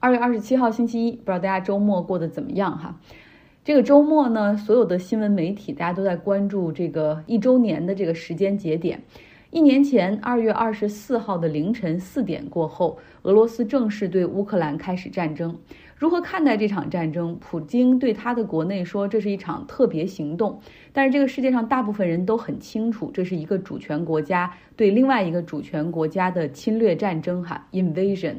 二月二十七号星期一，不知道大家周末过得怎么样哈？这个周末呢，所有的新闻媒体大家都在关注这个一周年的这个时间节点。一年前，二月二十四号的凌晨四点过后，俄罗斯正式对乌克兰开始战争。如何看待这场战争？普京对他的国内说，这是一场特别行动。但是这个世界上大部分人都很清楚，这是一个主权国家对另外一个主权国家的侵略战争，哈，invasion，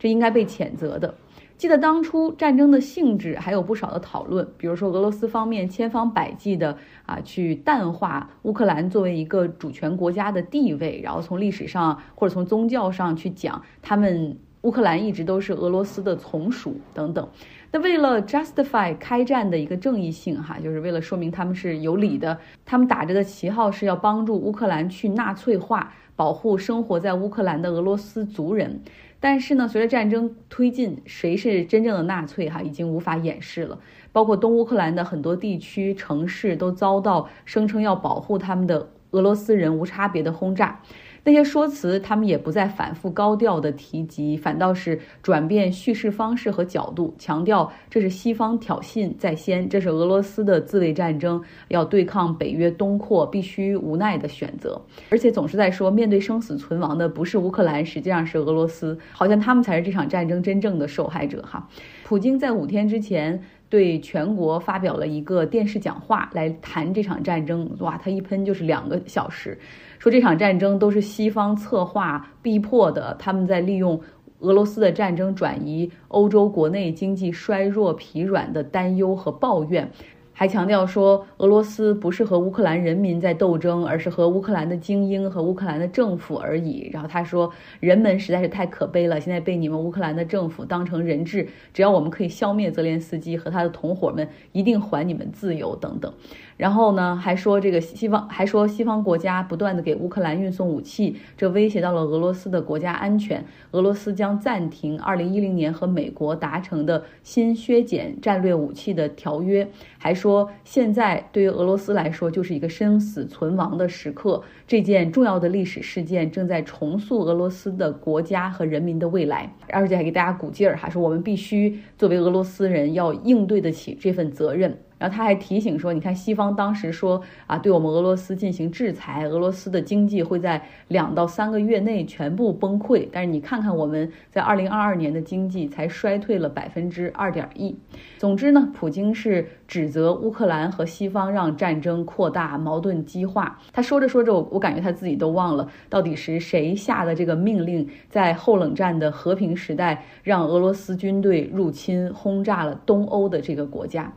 这应该被谴责的。记得当初战争的性质还有不少的讨论，比如说俄罗斯方面千方百计的啊去淡化乌克兰作为一个主权国家的地位，然后从历史上或者从宗教上去讲他们。乌克兰一直都是俄罗斯的从属等等，那为了 justify 开战的一个正义性，哈，就是为了说明他们是有理的，他们打着的旗号是要帮助乌克兰去纳粹化，保护生活在乌克兰的俄罗斯族人。但是呢，随着战争推进，谁是真正的纳粹，哈，已经无法掩饰了。包括东乌克兰的很多地区城市都遭到声称要保护他们的俄罗斯人无差别的轰炸。那些说辞，他们也不再反复高调的提及，反倒是转变叙事方式和角度，强调这是西方挑衅在先，这是俄罗斯的自卫战争，要对抗北约东扩必须无奈的选择，而且总是在说，面对生死存亡的不是乌克兰，实际上是俄罗斯，好像他们才是这场战争真正的受害者哈。普京在五天之前。对全国发表了一个电视讲话来谈这场战争，哇，他一喷就是两个小时，说这场战争都是西方策划逼迫的，他们在利用俄罗斯的战争转移欧洲国内经济衰弱疲软的担忧和抱怨。还强调说，俄罗斯不是和乌克兰人民在斗争，而是和乌克兰的精英和乌克兰的政府而已。然后他说，人们实在是太可悲了，现在被你们乌克兰的政府当成人质，只要我们可以消灭泽连斯基和他的同伙们，一定还你们自由等等。然后呢，还说这个西方还说西方国家不断的给乌克兰运送武器，这威胁到了俄罗斯的国家安全。俄罗斯将暂停2010年和美国达成的新削减战略武器的条约。还说说现在对于俄罗斯来说就是一个生死存亡的时刻，这件重要的历史事件正在重塑俄罗斯的国家和人民的未来。而且还给大家鼓劲儿，还说我们必须作为俄罗斯人要应对得起这份责任。然后他还提醒说：“你看，西方当时说啊，对我们俄罗斯进行制裁，俄罗斯的经济会在两到三个月内全部崩溃。但是你看看我们在二零二二年的经济才衰退了百分之二点一。总之呢，普京是指责乌克兰和西方让战争扩大、矛盾激化。他说着说着，我我感觉他自己都忘了到底是谁下的这个命令，在后冷战的和平时代让俄罗斯军队入侵轰炸了东欧的这个国家。”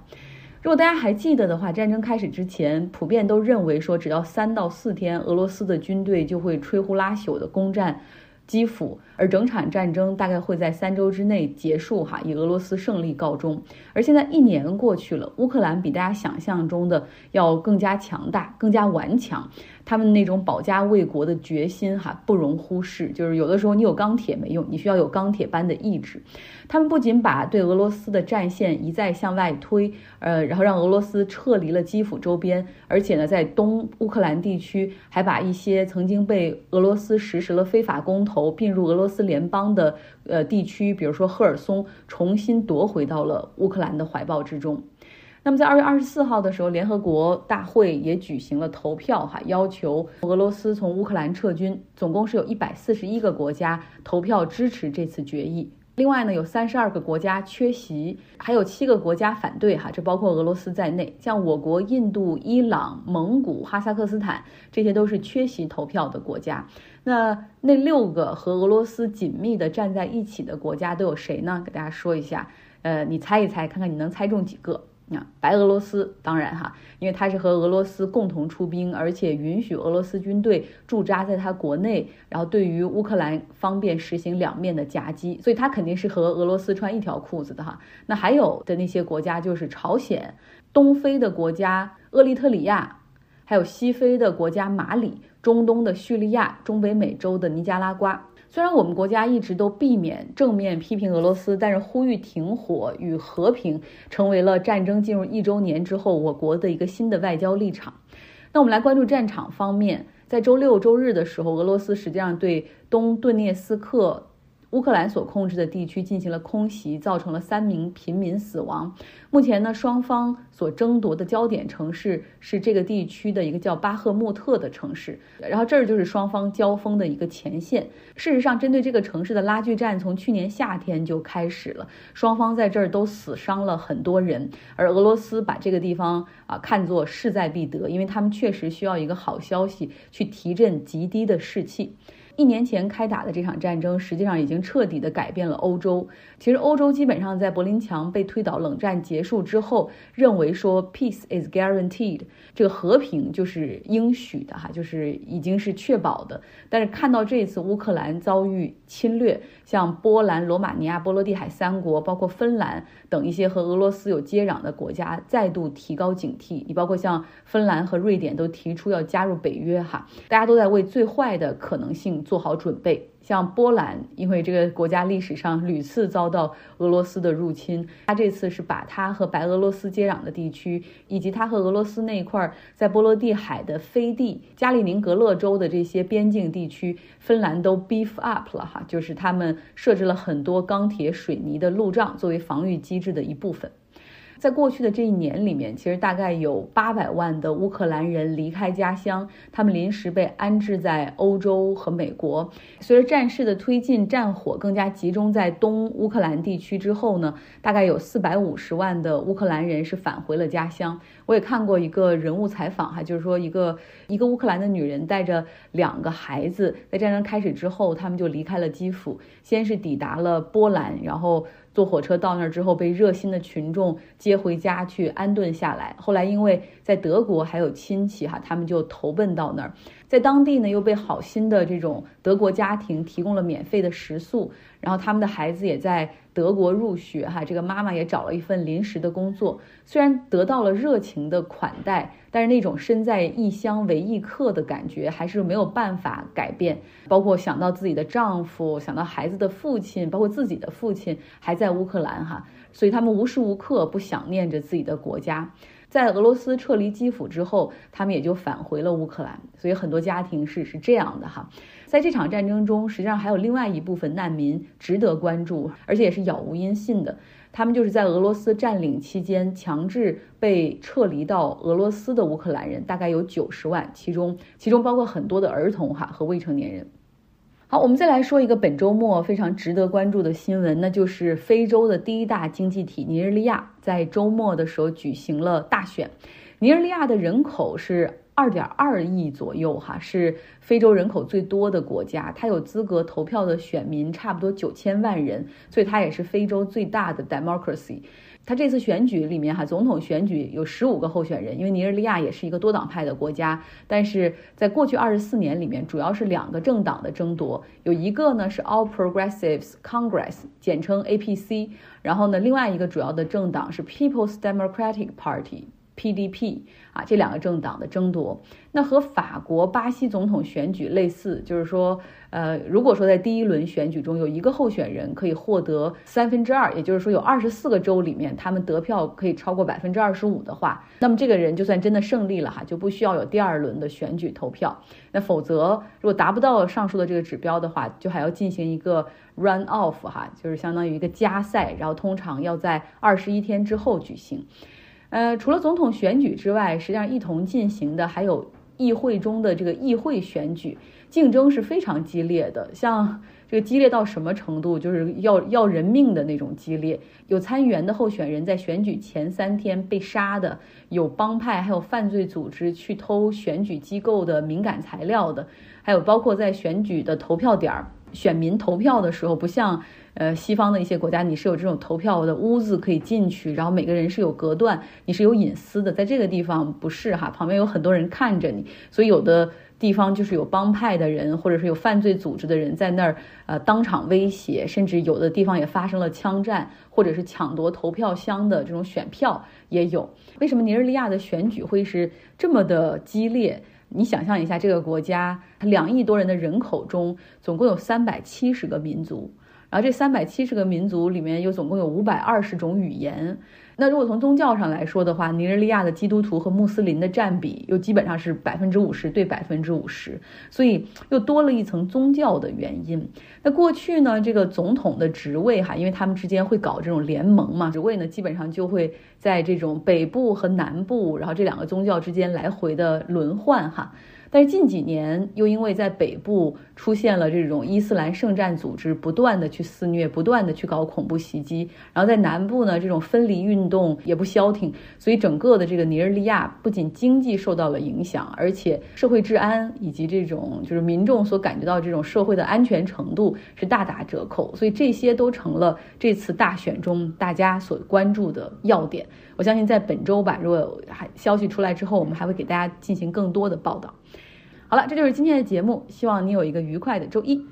如果大家还记得的话，战争开始之前，普遍都认为说，只要三到四天，俄罗斯的军队就会吹呼拉朽的攻占基辅。而整场战争大概会在三周之内结束，哈，以俄罗斯胜利告终。而现在一年过去了，乌克兰比大家想象中的要更加强大、更加顽强。他们那种保家卫国的决心，哈，不容忽视。就是有的时候你有钢铁没用，你需要有钢铁般的意志。他们不仅把对俄罗斯的战线一再向外推，呃，然后让俄罗斯撤离了基辅周边，而且呢，在东乌克兰地区还把一些曾经被俄罗斯实施了非法公投并入俄罗。斯联邦的呃地区，比如说赫尔松，重新夺回到了乌克兰的怀抱之中。那么在二月二十四号的时候，联合国大会也举行了投票，哈，要求俄罗斯从乌克兰撤军。总共是有一百四十一个国家投票支持这次决议。另外呢，有三十二个国家缺席，还有七个国家反对，哈，这包括俄罗斯在内。像我国、印度、伊朗、蒙古、哈萨克斯坦，这些都是缺席投票的国家。那那六个和俄罗斯紧密的站在一起的国家都有谁呢？给大家说一下，呃，你猜一猜，看看你能猜中几个。那白俄罗斯当然哈，因为它是和俄罗斯共同出兵，而且允许俄罗斯军队驻扎在它国内，然后对于乌克兰方便实行两面的夹击，所以它肯定是和俄罗斯穿一条裤子的哈。那还有的那些国家就是朝鲜、东非的国家厄立特里亚，还有西非的国家马里、中东的叙利亚、中北美洲的尼加拉瓜。虽然我们国家一直都避免正面批评俄罗斯，但是呼吁停火与和平成为了战争进入一周年之后我国的一个新的外交立场。那我们来关注战场方面，在周六周日的时候，俄罗斯实际上对东顿涅斯克。乌克兰所控制的地区进行了空袭，造成了三名平民死亡。目前呢，双方所争夺的焦点城市是这个地区的一个叫巴赫穆特的城市，然后这儿就是双方交锋的一个前线。事实上，针对这个城市的拉锯战从去年夏天就开始了，双方在这儿都死伤了很多人，而俄罗斯把这个地方啊看作势在必得，因为他们确实需要一个好消息去提振极低的士气。一年前开打的这场战争，实际上已经彻底的改变了欧洲。其实，欧洲基本上在柏林墙被推倒、冷战结束之后，认为说 peace is guaranteed，这个和平就是应许的哈，就是已经是确保的。但是看到这次乌克兰遭遇侵略，像波兰、罗马尼亚、波罗的海三国，包括芬兰等一些和俄罗斯有接壤的国家，再度提高警惕。你包括像芬兰和瑞典都提出要加入北约哈，大家都在为最坏的可能性。做好准备，像波兰，因为这个国家历史上屡次遭到俄罗斯的入侵，它这次是把它和白俄罗斯接壤的地区，以及它和俄罗斯那一块在波罗的海的飞地、加里宁格勒州的这些边境地区，芬兰都 beef up 了哈，就是他们设置了很多钢铁、水泥的路障作为防御机制的一部分。在过去的这一年里面，其实大概有八百万的乌克兰人离开家乡，他们临时被安置在欧洲和美国。随着战事的推进，战火更加集中在东乌克兰地区之后呢，大概有四百五十万的乌克兰人是返回了家乡。我也看过一个人物采访哈，就是说一个一个乌克兰的女人带着两个孩子，在战争开始之后，他们就离开了基辅，先是抵达了波兰，然后。坐火车到那儿之后，被热心的群众接回家去安顿下来。后来因为在德国还有亲戚哈，他们就投奔到那儿，在当地呢又被好心的这种德国家庭提供了免费的食宿，然后他们的孩子也在。德国入学哈，这个妈妈也找了一份临时的工作，虽然得到了热情的款待，但是那种身在异乡为异客的感觉还是没有办法改变。包括想到自己的丈夫，想到孩子的父亲，包括自己的父亲还在乌克兰哈，所以他们无时无刻不想念着自己的国家。在俄罗斯撤离基辅之后，他们也就返回了乌克兰。所以很多家庭是是这样的哈。在这场战争中，实际上还有另外一部分难民值得关注，而且也是杳无音信的。他们就是在俄罗斯占领期间强制被撤离到俄罗斯的乌克兰人，大概有九十万，其中其中包括很多的儿童哈和未成年人。好，我们再来说一个本周末非常值得关注的新闻，那就是非洲的第一大经济体尼日利亚在周末的时候举行了大选。尼日利亚的人口是。二点二亿左右，哈，是非洲人口最多的国家。它有资格投票的选民差不多九千万人，所以它也是非洲最大的 democracy。它这次选举里面，哈，总统选举有十五个候选人，因为尼日利亚也是一个多党派的国家。但是在过去二十四年里面，主要是两个政党的争夺，有一个呢是 All Progressives Congress，简称 APC，然后呢，另外一个主要的政党是 People's Democratic Party。PDP 啊，这两个政党的争夺，那和法国、巴西总统选举类似，就是说，呃，如果说在第一轮选举中有一个候选人可以获得三分之二，也就是说有二十四个州里面他们得票可以超过百分之二十五的话，那么这个人就算真的胜利了哈，就不需要有第二轮的选举投票。那否则，如果达不到上述的这个指标的话，就还要进行一个 run off 哈，就是相当于一个加赛，然后通常要在二十一天之后举行。呃，除了总统选举之外，实际上一同进行的还有议会中的这个议会选举，竞争是非常激烈的。像这个激烈到什么程度，就是要要人命的那种激烈。有参议员的候选人在选举前三天被杀的，有帮派还有犯罪组织去偷选举机构的敏感材料的，还有包括在选举的投票点儿，选民投票的时候，不像。呃，西方的一些国家，你是有这种投票的屋子可以进去，然后每个人是有隔断，你是有隐私的。在这个地方不是哈，旁边有很多人看着你，所以有的地方就是有帮派的人，或者是有犯罪组织的人在那儿，呃，当场威胁，甚至有的地方也发生了枪战，或者是抢夺投票箱的这种选票也有。为什么尼日利亚的选举会是这么的激烈？你想象一下，这个国家两亿多人的人口中，总共有三百七十个民族。然后这三百七十个民族里面又总共有五百二十种语言。那如果从宗教上来说的话，尼日利亚的基督徒和穆斯林的占比又基本上是百分之五十对百分之五十，所以又多了一层宗教的原因。那过去呢，这个总统的职位哈，因为他们之间会搞这种联盟嘛，职位呢基本上就会在这种北部和南部，然后这两个宗教之间来回的轮换哈。但是近几年又因为在北部出现了这种伊斯兰圣战组织不断的去肆虐，不断的去搞恐怖袭击，然后在南部呢这种分离运动也不消停，所以整个的这个尼日利亚不仅经济受到了影响，而且社会治安以及这种就是民众所感觉到这种社会的安全程度是大打折扣，所以这些都成了这次大选中大家所关注的要点。我相信在本周吧，如果还消息出来之后，我们还会给大家进行更多的报道。好了，这就是今天的节目，希望你有一个愉快的周一。